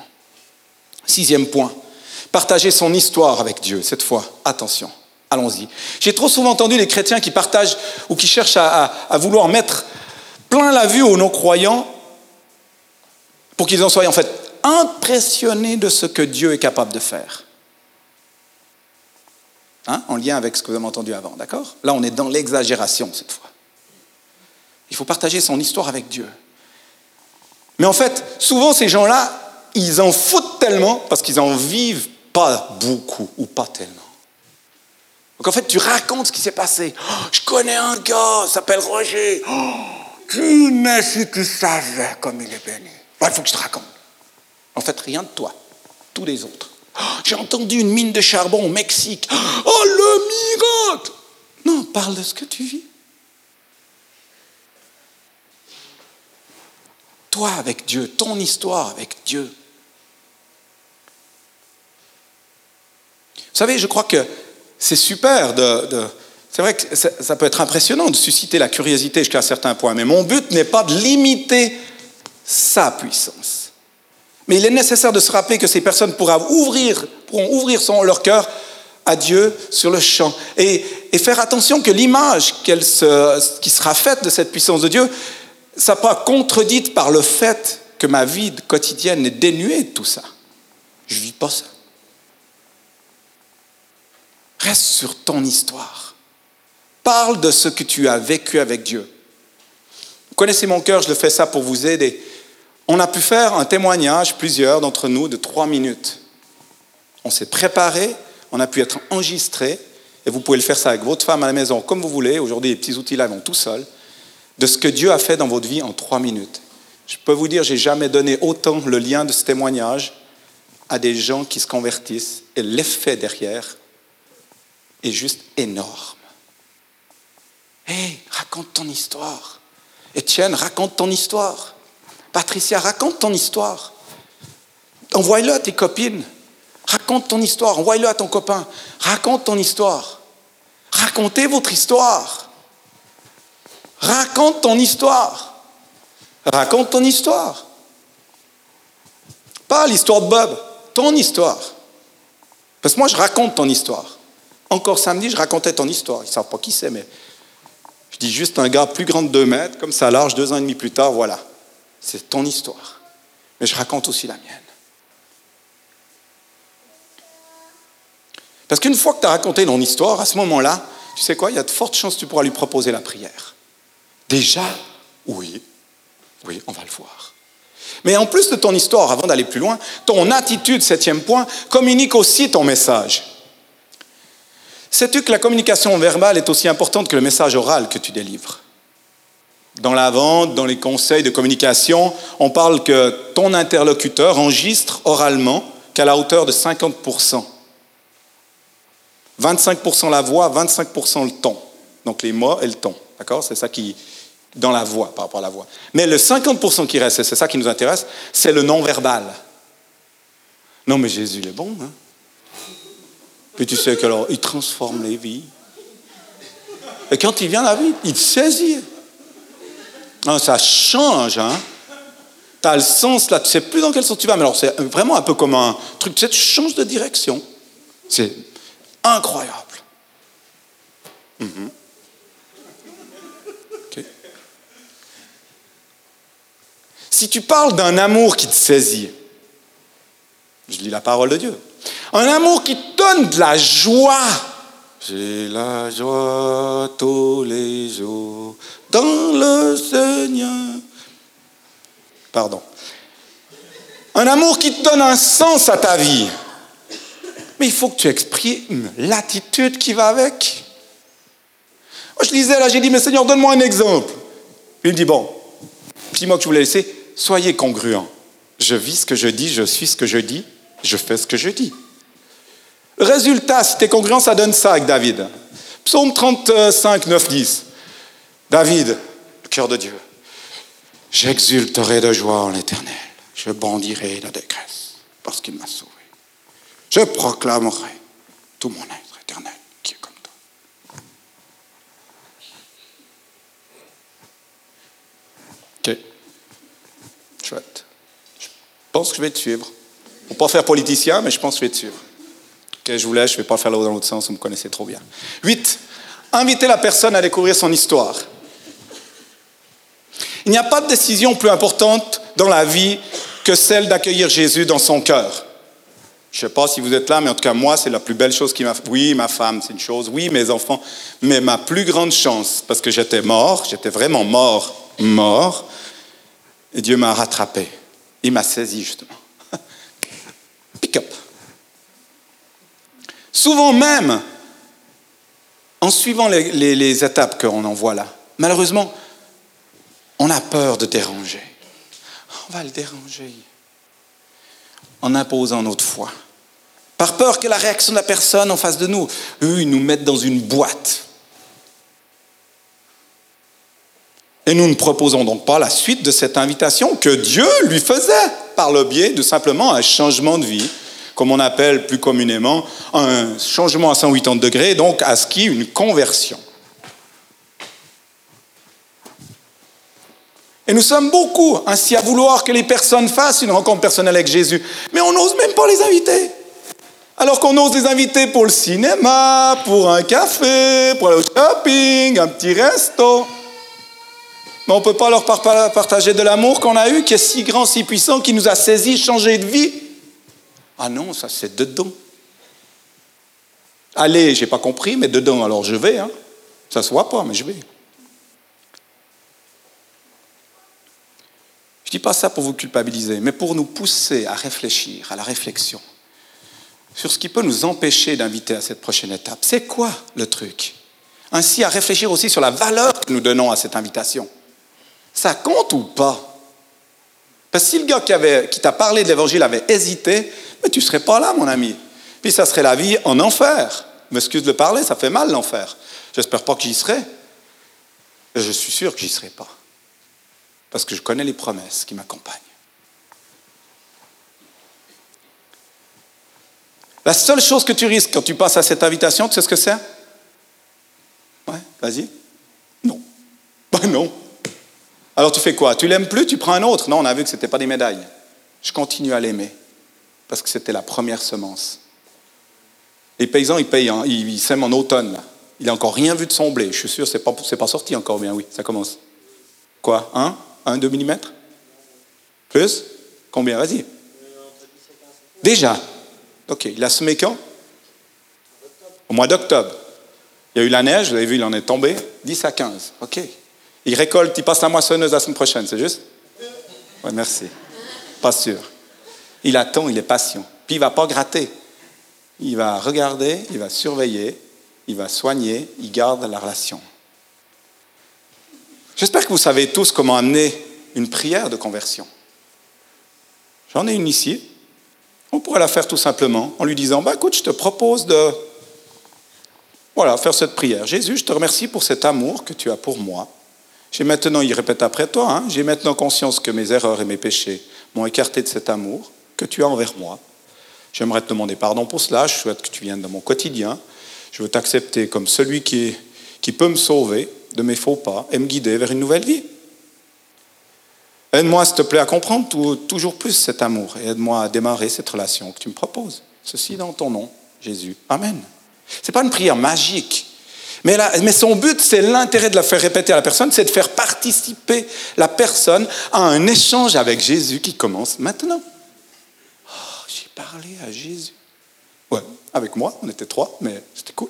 Sixième point, partager son histoire avec Dieu. Cette fois, attention, allons-y. J'ai trop souvent entendu les chrétiens qui partagent ou qui cherchent à, vouloir mettre plein la vue aux non-croyants pour qu'ils en soient en fait impressionnés de ce que Dieu est capable de faire. Hein? en lien avec ce que vous avez entendu avant, d'accord? Là, on est dans l'exagération cette fois. Il faut partager son histoire avec Dieu. Mais en fait, souvent ces gens-là, ils en foutent tellement parce qu'ils en vivent pas beaucoup ou pas tellement. Donc en fait, tu racontes ce qui s'est passé. Oh, je connais un gars, il s'appelle Roger. Oh, tu mais si tu savais comme il est béni. il faut que je te raconte. En fait, rien de toi, tous les autres. Oh, j'ai entendu une mine de charbon au Mexique. Oh, le miracle Non, parle de ce que tu vis. Toi avec Dieu, ton histoire avec Dieu. Vous savez, je crois que c'est super de... c'est vrai que ça peut être impressionnant de susciter la curiosité jusqu'à un certain point, mais mon but n'est pas de limiter sa puissance. Mais il est nécessaire de se rappeler que ces personnes pourront ouvrir, pourront ouvrir leur cœur à Dieu sur le champ et, faire attention que l'image qui sera faite de cette puissance de Dieu ça pas contredite par le fait que ma vie quotidienne est dénuée de tout ça. Je ne vis pas ça. Reste sur ton histoire. Parle de ce que tu as vécu avec Dieu. Vous connaissez mon cœur, je le fais ça pour vous aider. On a pu faire un témoignage, plusieurs d'entre nous, de trois minutes. On s'est préparé, on a pu être enregistré, et vous pouvez le faire ça avec votre femme à la maison comme vous voulez. Aujourd'hui, les petits outils là vont tout seuls de ce que Dieu a fait dans votre vie en trois minutes. Je peux vous dire, j'ai jamais donné autant le lien de ce témoignage à des gens qui se convertissent et l'effet derrière est juste énorme. Hé, raconte ton histoire. Étienne, raconte ton histoire. Patricia, raconte ton histoire. Envoie-le à tes copines. Raconte ton histoire. Envoie-le à ton copain. Raconte ton histoire. Racontez votre histoire. Raconte ton histoire. Raconte ton histoire. Pas l'histoire de Bob, ton histoire. Parce que moi, je raconte ton histoire. Encore samedi, je racontais ton histoire. Ils ne savent pas qui c'est, mais je dis juste un gars plus grand de 2 mètres, comme ça large, deux ans et demi plus tard, voilà. C'est ton histoire. Mais je raconte aussi la mienne. Parce qu'une fois que tu as raconté ton histoire, à ce moment-là, tu sais quoi, il y a de fortes chances que tu pourras lui proposer la prière. Déjà Oui, oui, on va le voir. Mais en plus de ton histoire, avant d'aller plus loin, ton attitude, septième point, communique aussi ton message. Sais-tu que la communication verbale est aussi importante que le message oral que tu délivres? Dans la vente, dans les conseils de communication, on parle que ton interlocuteur enregistre oralement qu'à la hauteur de 50%. 25% la voix, 25% le ton. Donc les mots et le ton. D'accord? C'est ça qui, dans la voix, par rapport à la voix. Mais le 50% qui reste, et c'est ça qui nous intéresse, c'est le non-verbal. Non, mais Jésus, il est bon. Hein? Puis tu sais qu'alors, il transforme les vies. Et quand il vient la vie, il te saisit. Non, ça change, hein? Tu as le sens là, tu sais plus dans quel sens tu vas, mais alors c'est vraiment un peu comme un truc, tu sais, tu changes de direction. C'est incroyable. Mhm. Si tu parles d'un amour qui te saisit, je lis la parole de Dieu, un amour qui donne de la joie. J'ai la joie tous les jours dans le Seigneur. Pardon. Un amour qui te donne un sens à ta vie. Mais il faut que tu exprimes l'attitude qui va avec. Moi, je lisais là, j'ai dit, mais Seigneur, donne-moi un exemple. Il me dit, bon, petit mot que je voulais laisser, soyez congruent. Je vis ce que je dis, je suis ce que je dis, je fais ce que je dis. Résultat, si tu es congruent, ça donne ça avec David. Psaume 35, 9, 10. David, le cœur de Dieu. J'exulterai de joie en l'éternel. Je bondirai la dégresse parce qu'il m'a sauvé. Je proclamerai tout mon être éternel qui est comme toi. Ok. Chouette. Je pense que je vais te suivre. Pour pas faire politicien, mais je pense que je vais te suivre. Ok, je vous laisse, je ne vais pas faire dans l'autre sens, vous me connaissez trop bien. 8. Inviter la personne à découvrir son histoire. Il n'y a pas de décision plus importante dans la vie que celle d'accueillir Jésus dans son cœur. Je ne sais pas si vous êtes là, mais en tout cas, moi, c'est la plus belle chose qui m'a... Oui, ma femme, c'est une chose. Oui, mes enfants. Mais ma plus grande chance, parce que j'étais mort, j'étais vraiment mort, mort, et Dieu m'a rattrapé. Il m'a saisi, justement. Pick up. Souvent même, en suivant les, étapes qu'on envoie là, malheureusement, on a peur de déranger. On va le déranger en imposant notre foi. Par peur que la réaction de la personne en face de nous, eux, ils nous mettent dans une boîte. Et nous ne proposons donc pas la suite de cette invitation que Dieu lui faisait par le biais de simplement un changement de vie, comme on appelle plus communément un changement à 180 degrés, donc à ce qui une conversion. Et nous sommes beaucoup ainsi à vouloir que les personnes fassent une rencontre personnelle avec Jésus. Mais on n'ose même pas les inviter. Alors qu'on ose les inviter pour le cinéma, pour un café, pour aller au shopping, un petit resto. Mais on ne peut pas leur partager de l'amour qu'on a eu, qui est si grand, si puissant, qui nous a saisis, changé de vie. Ah non, ça c'est dedans. Allez, j'ai pas compris, mais dedans, alors je vais. Hein. Ça se voit pas, mais je vais. Je ne dis pas ça pour vous culpabiliser, mais pour nous pousser à réfléchir, à la réflexion, sur ce qui peut nous empêcher d'inviter à cette prochaine étape. C'est quoi le truc? Ainsi, à réfléchir aussi sur la valeur que nous donnons à cette invitation. Ça compte ou pas? Parce que si le gars qui, t'a parlé de l'évangile avait hésité, mais tu ne serais pas là, mon ami. Puis ça serait la vie en enfer. M'excuse de parler, ça fait mal l'enfer. J'espère pas que j'y serai. je suis sûr que j'y serai pas parce que je connais les promesses qui m'accompagnent. La seule chose que tu risques quand tu passes à cette invitation, tu sais ce que c'est? Ouais, vas-y. Non. Ben non. Alors tu fais quoi? Tu l'aimes plus, tu prends un autre? Non, on a vu que ce n'était pas des médailles. Je continue à l'aimer parce que c'était la première semence. Les paysans, ils payent, hein. ils, sèment en automne. Il n'a encore rien vu de son blé. Je suis sûr, ce n'est pas, pas sorti encore bien, oui, ça commence. Quoi? Un? 1, 2 mm Plus? Combien? Vas-y. Déjà? Ok, il a semé quand? Au mois d'octobre, il y a eu la neige, vous avez vu, il en est tombé, 10 à 15. OK. Il récolte, il passe la moissonneuse la semaine prochaine, c'est juste? Oui, merci. Pas sûr. Il attend, il est patient. Puis il ne va pas gratter. Il va regarder, il va surveiller, il va soigner, il garde la relation. J'espère que vous savez tous comment amener une prière de conversion. J'en ai une ici. On pourrait la faire tout simplement en lui disant, bah, écoute, je te propose de voilà, faire cette prière. Jésus, je te remercie pour cet amour que tu as pour moi. J'ai maintenant, il répète après toi, hein, j'ai maintenant conscience que mes erreurs et mes péchés m'ont écarté de cet amour que tu as envers moi. J'aimerais te demander pardon pour cela, je souhaite que tu viennes dans mon quotidien. Je veux t'accepter comme celui qui, qui peut me sauver de mes faux pas et me guider vers une nouvelle vie. Aide-moi, s'il te plaît, à comprendre toujours plus cet amour et aide-moi à démarrer cette relation que tu me proposes. Ceci dans ton nom, Jésus. Amen. Ce n'est pas une prière magique. Mais, son but, c'est l'intérêt de la faire répéter à la personne, c'est de faire participer la personne à un échange avec Jésus qui commence maintenant. Oh, j'ai parlé à Jésus. Ouais, avec moi, on était trois, mais c'était cool.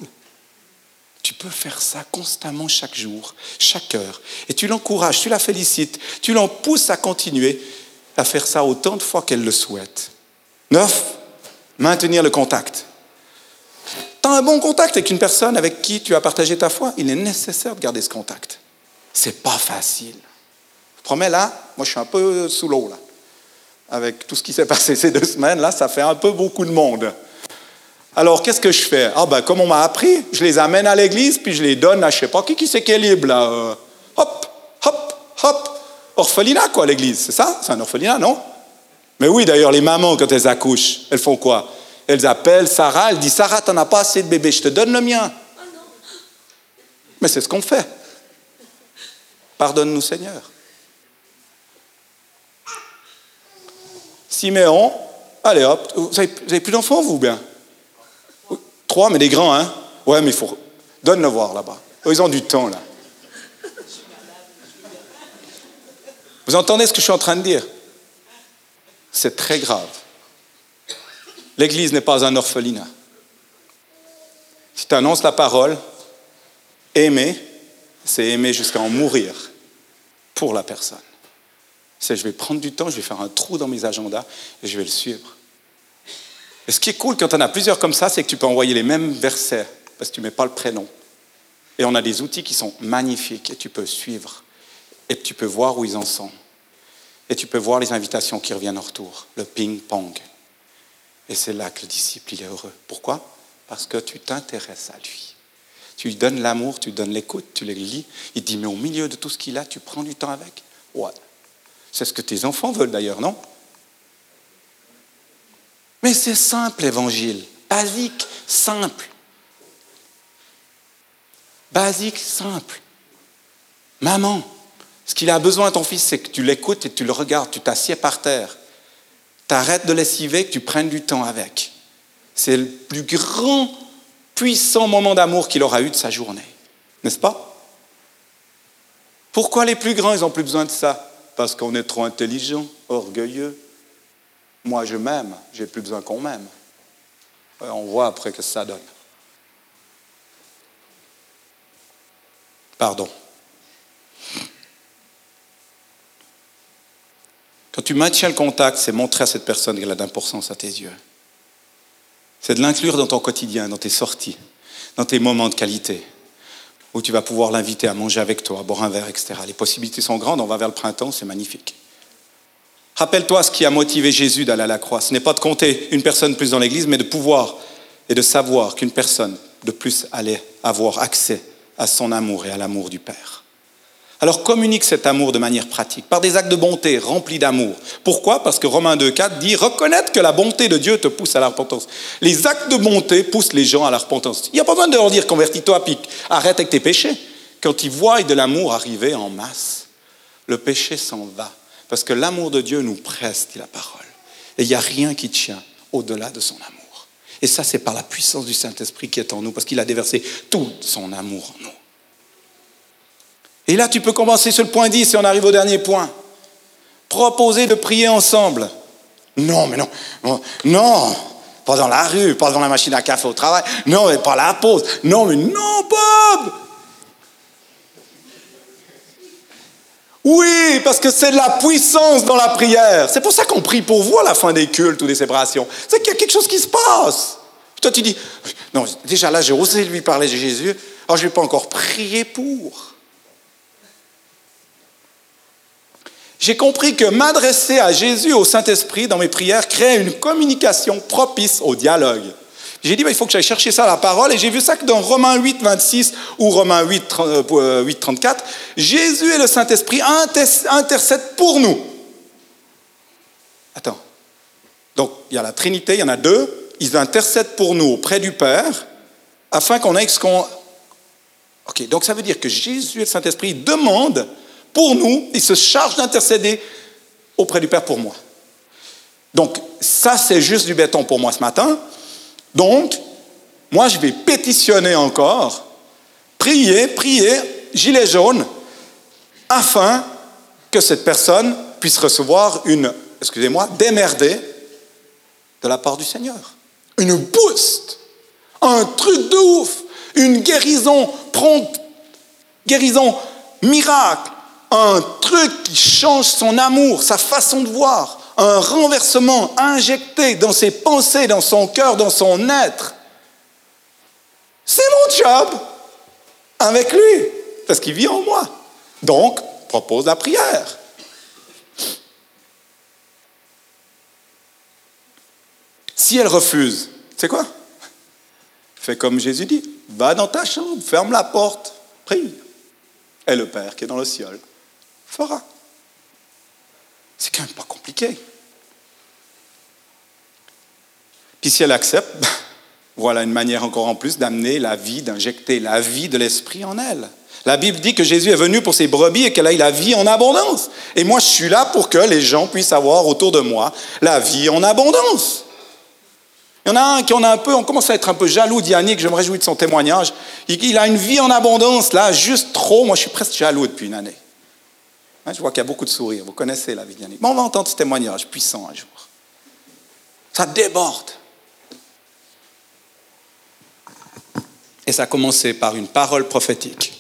Tu peux faire ça constamment chaque jour, chaque heure. Et tu l'encourages, tu la félicites, tu l'en pousses à continuer à faire ça autant de fois qu'elle le souhaite. Neuf, maintenir le contact. Tu un bon contact avec une personne avec qui tu as partagé ta foi, il est nécessaire de garder ce contact. C'est pas facile. Je promets, là, moi je suis un peu sous l'eau, là. Avec tout ce qui s'est passé ces deux semaines, là, ça fait un peu beaucoup de monde. Alors, qu'est-ce que je fais? Ah ben, comme on m'a appris, je les amène à l'église, puis je les donne à je sais pas qui, qui c'est là. Euh, hop, hop, hop. Orphelinat, quoi, l'église, c'est ça? C'est un orphelinat, non? Mais oui, d'ailleurs, les mamans, quand elles accouchent, elles font quoi? Elles appellent Sarah, elles disent Sarah, t'en as pas assez de bébé, je te donne le mien. Mais c'est ce qu'on fait. Pardonne-nous, Seigneur. Siméon, allez hop, vous avez, plus d'enfants, vous, bien? Trois, mais des grands, hein? Ouais, mais il faut. Donne-le voir là-bas. Ils ont du temps, là. Vous entendez ce que je suis en train de dire? C'est très grave. L'Église n'est pas un orphelinat. Si tu annonces la parole, aimer, c'est aimer jusqu'à en mourir pour la personne. C'est je vais prendre du temps, je vais faire un trou dans mes agendas et je vais le suivre. Et ce qui est cool quand on a plusieurs comme ça, c'est que tu peux envoyer les mêmes versets parce que tu ne mets pas le prénom. Et on a des outils qui sont magnifiques et tu peux suivre. Et tu peux voir où ils en sont. Et tu peux voir les invitations qui reviennent en retour, le ping-pong. Et c'est là que le disciple, il est heureux. Pourquoi? Parce que tu t'intéresses à lui. Tu lui donnes l'amour, tu lui donnes l'écoute, tu le lis. Il dit, mais au milieu de tout ce qu'il a, tu prends du temps avec. Ouais. C'est ce que tes enfants veulent d'ailleurs, non? Mais c'est simple l'évangile, basique, simple. Basique, simple. Maman, ce qu'il a besoin, ton fils, c'est que tu l'écoutes et tu le regardes, tu t'assieds par terre. Tu arrêtes de lessiver, que tu prennes du temps avec. C'est le plus grand, puissant moment d'amour qu'il aura eu de sa journée. N'est-ce pas? Pourquoi les plus grands, ils n'ont plus besoin de ça? Parce qu'on est trop intelligent, orgueilleux, moi, je m'aime, j'ai plus besoin qu'on m'aime. On voit après que ça donne. Pardon. Quand tu maintiens le contact, c'est montrer à cette personne qu'elle a d'importance à tes yeux. C'est de l'inclure dans ton quotidien, dans tes sorties, dans tes moments de qualité, où tu vas pouvoir l'inviter à manger avec toi, à boire un verre, etc. Les possibilités sont grandes, on va vers le printemps, c'est magnifique. Rappelle-toi ce qui a motivé Jésus d'aller à la croix. Ce n'est pas de compter une personne plus dans l'Église, mais de pouvoir et de savoir qu'une personne de plus allait avoir accès à son amour et à l'amour du Père. Alors communique cet amour de manière pratique, par des actes de bonté remplis d'amour. Pourquoi? Parce que Romains 2.4 dit reconnaître que la bonté de Dieu te pousse à la repentance. Les actes de bonté poussent les gens à la repentance. Il n'y a pas besoin de leur dire convertis-toi, pique, arrête avec tes péchés. Quand ils voient de l'amour arriver en masse, le péché s'en va. Parce que l'amour de Dieu nous presse, dit la parole. Et il n'y a rien qui tient au-delà de son amour. Et ça, c'est par la puissance du Saint-Esprit qui est en nous, parce qu'il a déversé tout son amour en nous. Et là, tu peux commencer sur le point 10 et on arrive au dernier point. Proposer de prier ensemble. Non, mais non, non, pas dans la rue, pas dans la machine à café au travail. Non, mais pas la pause. Non, mais non, Bob Oui, parce que c'est de la puissance dans la prière. C'est pour ça qu'on prie pour vous à la fin des cultes ou des célébrations. C'est qu'il y a quelque chose qui se passe. Toi, tu dis, non, déjà là, j'ai osé lui parler de Jésus. Alors, je ne vais pas encore prier pour. J'ai compris que m'adresser à Jésus, au Saint-Esprit, dans mes prières, crée une communication propice au dialogue. J'ai dit, bah, il faut que j'aille chercher ça, la parole, et j'ai vu ça que dans Romains 8, 26 ou Romains 8, 34, euh, Jésus et le Saint-Esprit intercèdent pour nous. Attends. Donc, il y a la Trinité, il y en a deux. Ils intercèdent pour nous auprès du Père, afin qu'on ait ce qu'on. Ok, donc ça veut dire que Jésus et le Saint-Esprit demandent pour nous, ils se chargent d'intercéder auprès du Père pour moi. Donc, ça, c'est juste du béton pour moi ce matin. Donc, moi, je vais pétitionner encore, prier, prier, gilet jaune, afin que cette personne puisse recevoir une, excusez-moi, démerdée de la part du Seigneur. Une boost, un truc de ouf, une guérison prompte, guérison miracle, un truc qui change son amour, sa façon de voir, un renversement injecté dans ses pensées, dans son cœur, dans son être. C'est mon job avec lui, parce qu'il vit en moi. Donc, propose la prière. Si elle refuse, c'est quoi? Fais comme Jésus dit, va dans ta chambre, ferme la porte, prie. Et le Père qui est dans le ciel fera. C'est quand même pas compliqué. Puis si elle accepte, voilà une manière encore en plus d'amener la vie, d'injecter la vie de l'esprit en elle. La Bible dit que Jésus est venu pour ses brebis et qu'elle ait la vie en abondance. Et moi, je suis là pour que les gens puissent avoir autour de moi la vie en abondance. Il y en a un qui en a un peu, on commence à être un peu jaloux d'Yannick, je me réjouis de son témoignage. Il a une vie en abondance, là, juste trop. Moi, je suis presque jaloux depuis une année. Hein, je vois qu'il y a beaucoup de sourires. Vous connaissez la vie. Mais on va entendre ce témoignage puissant un jour. Ça déborde. Et ça a commencé par une parole prophétique.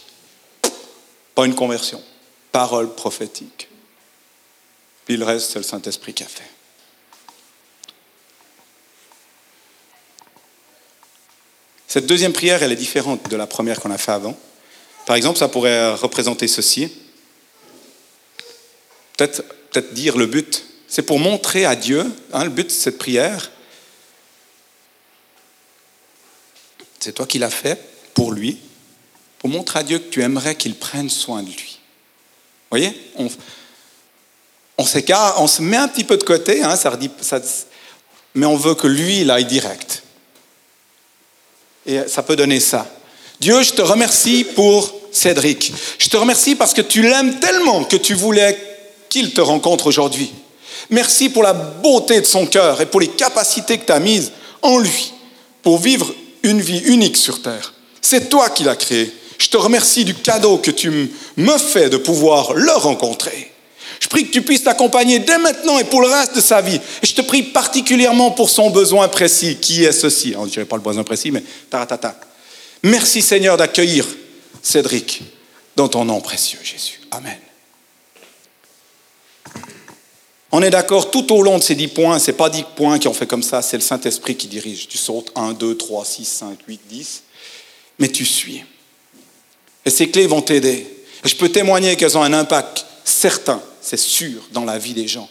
Pas une conversion. Parole prophétique. Puis le reste, c'est le Saint-Esprit qui a fait. Cette deuxième prière, elle est différente de la première qu'on a fait avant. Par exemple, ça pourrait représenter ceci. Peut-être peut dire le but. C'est pour montrer à Dieu, hein, le but de cette prière, c'est toi qui l'as fait pour lui, pour montrer à Dieu que tu aimerais qu'il prenne soin de lui. Vous voyez on, on s'écarte, on se met un petit peu de côté, hein, mais on veut que lui, il aille direct. Et ça peut donner ça. Dieu, je te remercie pour Cédric. Je te remercie parce que tu l'aimes tellement que tu voulais qu'il te rencontre aujourd'hui. Merci pour la beauté de son cœur et pour les capacités que tu as mises en lui pour vivre une vie unique sur terre. C'est toi qui l'as créé. Je te remercie du cadeau que tu me fais de pouvoir le rencontrer. Je prie que tu puisses l'accompagner dès maintenant et pour le reste de sa vie. Et je te prie particulièrement pour son besoin précis, qui est ceci. On ne dirait pas le besoin précis, mais taratata. Merci Seigneur d'accueillir Cédric dans ton nom précieux, Jésus. Amen. On est d'accord, tout au long de ces dix points, ce n'est pas dix points qui ont fait comme ça, c'est le Saint-Esprit qui dirige. Tu sautes 1, 2, 3, 6, 5, 8, 10, mais tu suis. Et ces clés vont t'aider. Je peux témoigner qu'elles ont un impact certain, c'est sûr, dans la vie des gens.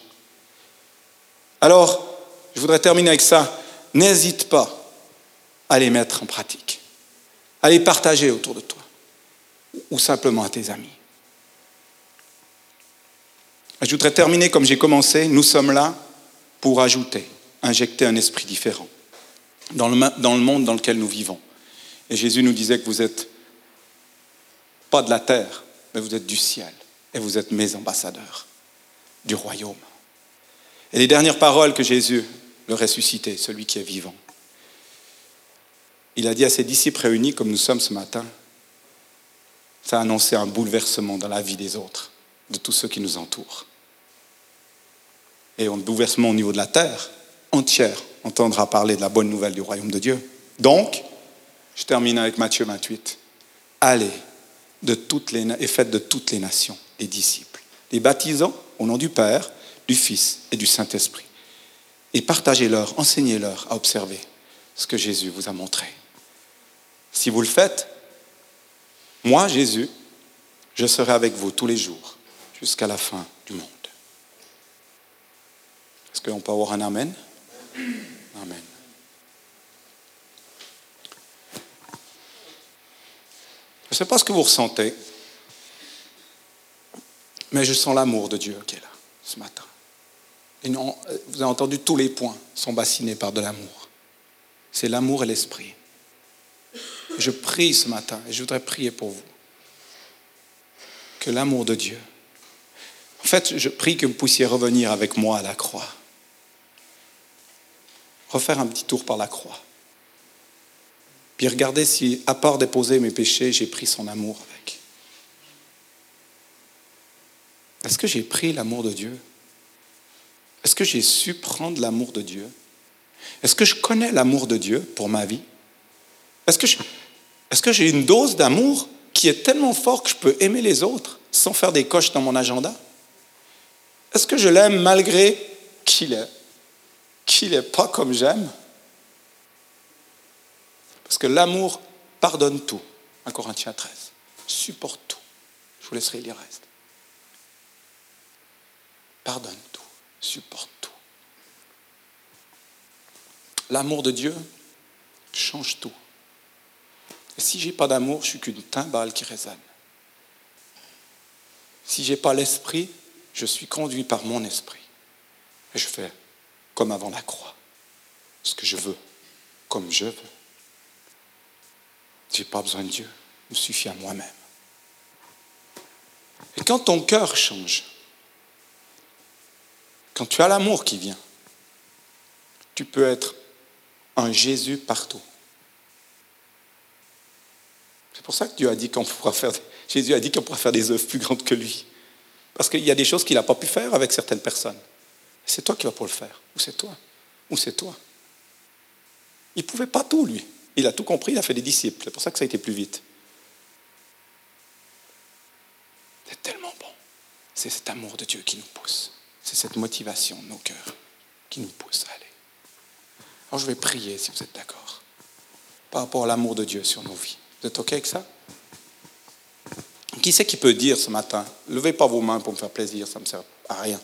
Alors, je voudrais terminer avec ça. N'hésite pas à les mettre en pratique, à les partager autour de toi, ou simplement à tes amis. Je voudrais terminer comme j'ai commencé. Nous sommes là pour ajouter, injecter un esprit différent dans le, dans le monde dans lequel nous vivons. Et Jésus nous disait que vous êtes pas de la terre, mais vous êtes du ciel. Et vous êtes mes ambassadeurs du royaume. Et les dernières paroles que Jésus, le ressuscité, celui qui est vivant, il a dit à ses disciples réunis, comme nous sommes ce matin, ça a annoncé un bouleversement dans la vie des autres de tous ceux qui nous entourent. Et un bouleversement au niveau de la terre, entière entendra parler de la bonne nouvelle du royaume de Dieu. Donc, je termine avec Matthieu 28. Allez de toutes et faites de toutes les nations les disciples, les baptisant au nom du Père, du Fils et du Saint-Esprit. Et partagez-leur, enseignez-leur à observer ce que Jésus vous a montré. Si vous le faites, moi, Jésus, je serai avec vous tous les jours jusqu'à la fin du monde. Est-ce qu'on peut avoir un Amen? Amen. Je ne sais pas ce que vous ressentez, mais je sens l'amour de Dieu qui est là ce matin. Vous avez entendu tous les points sont bassinés par de l'amour. C'est l'amour et l'esprit. Je prie ce matin et je voudrais prier pour vous. Que l'amour de Dieu. En fait, je prie que vous puissiez revenir avec moi à la croix. Refaire un petit tour par la croix. Puis regarder si, à part déposer mes péchés, j'ai pris son amour avec. Est-ce que j'ai pris l'amour de Dieu? Est-ce que j'ai su prendre l'amour de Dieu? Est-ce que je connais l'amour de Dieu pour ma vie? Est-ce que j'ai une dose d'amour qui est tellement fort que je peux aimer les autres sans faire des coches dans mon agenda? Est-ce que je l'aime malgré qu'il est? Qu'il n'est pas comme j'aime? Parce que l'amour pardonne tout. 1 Corinthiens 13. Supporte tout. Je vous laisserai lire le reste. Pardonne tout. Supporte tout. L'amour de Dieu change tout. Et si je n'ai pas d'amour, je suis qu'une timbale qui résonne. Si je n'ai pas l'esprit, je suis conduit par mon esprit. Et je fais comme avant la croix, ce que je veux, comme je veux. Je n'ai pas besoin de Dieu, il me suffit à moi-même. Et quand ton cœur change, quand tu as l'amour qui vient, tu peux être un Jésus partout. C'est pour ça que Dieu a dit qu'on pourra faire, Jésus a dit qu'on pourra faire des œuvres plus grandes que lui. Parce qu'il y a des choses qu'il n'a pas pu faire avec certaines personnes. C'est toi qui vas pour le faire. Ou c'est toi. Ou c'est toi. Il ne pouvait pas tout, lui. Il a tout compris, il a fait des disciples. C'est pour ça que ça a été plus vite. C'est tellement bon. C'est cet amour de Dieu qui nous pousse. C'est cette motivation de nos cœurs qui nous pousse à aller. Alors je vais prier si vous êtes d'accord. Par rapport à l'amour de Dieu sur nos vies. Vous êtes OK avec ça? Qui c'est qui peut dire ce matin Levez pas vos mains pour me faire plaisir, ça ne me sert à rien.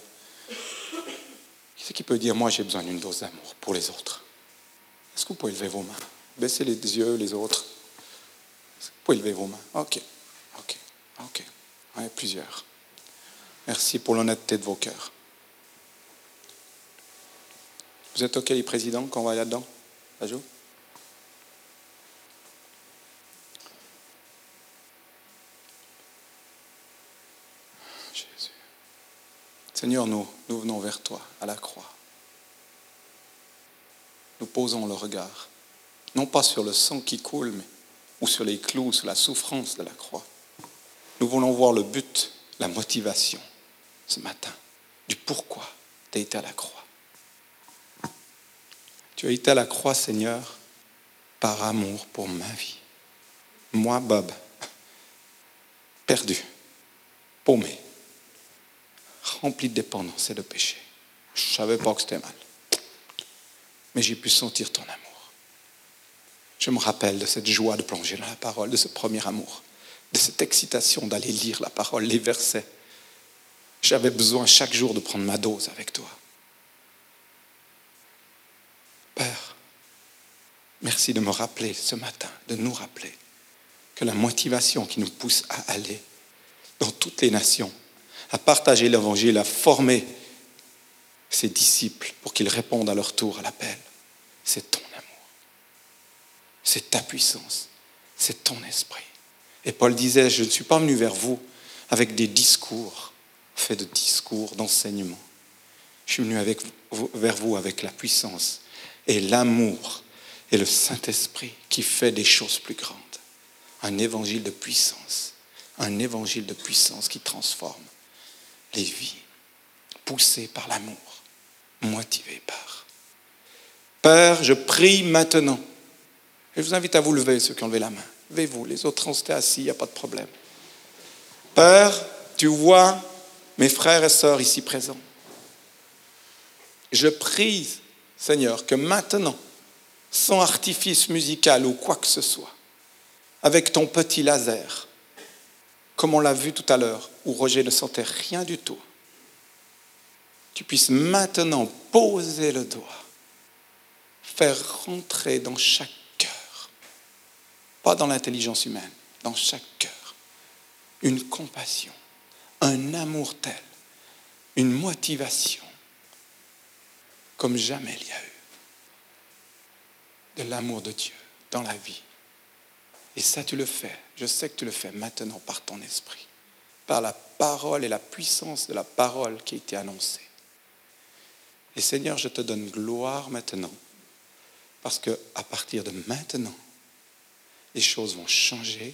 Qui c'est qui peut dire Moi, j'ai besoin d'une dose d'amour pour les autres? Est-ce que vous pouvez lever vos mains? Baissez les yeux, les autres. Vous pouvez lever vos mains? OK. OK. OK. A plusieurs. Merci pour l'honnêteté de vos cœurs. Vous êtes OK, les présidents, quand on va là-dedans? Ajoute Seigneur, nous, venons vers toi à la croix. Nous posons le regard, non pas sur le sang qui coule, mais ou sur les clous, sur la souffrance de la croix. Nous voulons voir le but, la motivation ce matin, du pourquoi tu as été à la croix. Tu as été à la croix, Seigneur, par amour pour ma vie. Moi, Bob, perdu, paumé, rempli de dépendance et de péché. Je ne savais pas que c'était mal. Mais j'ai pu sentir ton amour. Je me rappelle de cette joie de plonger dans la parole, de ce premier amour, de cette excitation d'aller lire la parole, les versets. J'avais besoin chaque jour de prendre ma dose avec toi. Père, merci de me rappeler ce matin, de nous rappeler que la motivation qui nous pousse à aller dans toutes les nations, à partager l'évangile, à former ses disciples pour qu'ils répondent à leur tour à l'appel. C'est ton amour. C'est ta puissance. C'est ton esprit. Et Paul disait, je ne suis pas venu vers vous avec des discours, faits de discours, d'enseignement. Je suis venu avec, vers vous avec la puissance et l'amour et le Saint-Esprit qui fait des choses plus grandes. Un évangile de puissance. Un évangile de puissance qui transforme les vies poussées par l'amour, motivées par Père, je prie maintenant. Je vous invite à vous lever, ceux qui ont levé la main. Levez-vous, les autres restez assis, il n'y a pas de problème. Père, tu vois mes frères et sœurs ici présents. Je prie, Seigneur, que maintenant, sans artifice musical ou quoi que ce soit, avec ton petit laser, comme on l'a vu tout à l'heure, où Roger ne sentait rien du tout, tu puisses maintenant poser le doigt, faire rentrer dans chaque cœur, pas dans l'intelligence humaine, dans chaque cœur, une compassion, un amour tel, une motivation, comme jamais il y a eu, de l'amour de Dieu dans la vie. Et ça, tu le fais. Je sais que tu le fais maintenant par ton esprit, par la parole et la puissance de la parole qui a été annoncée. Et Seigneur, je te donne gloire maintenant, parce que à partir de maintenant, les choses vont changer,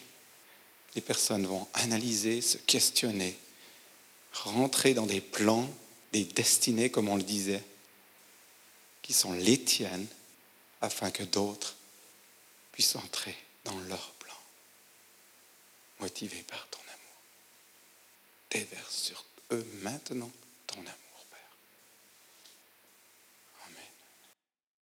les personnes vont analyser, se questionner, rentrer dans des plans, des destinées, comme on le disait, qui sont les tiennes, afin que d'autres puissent entrer dans leur motivés par ton amour. Déverse sur eux maintenant ton amour.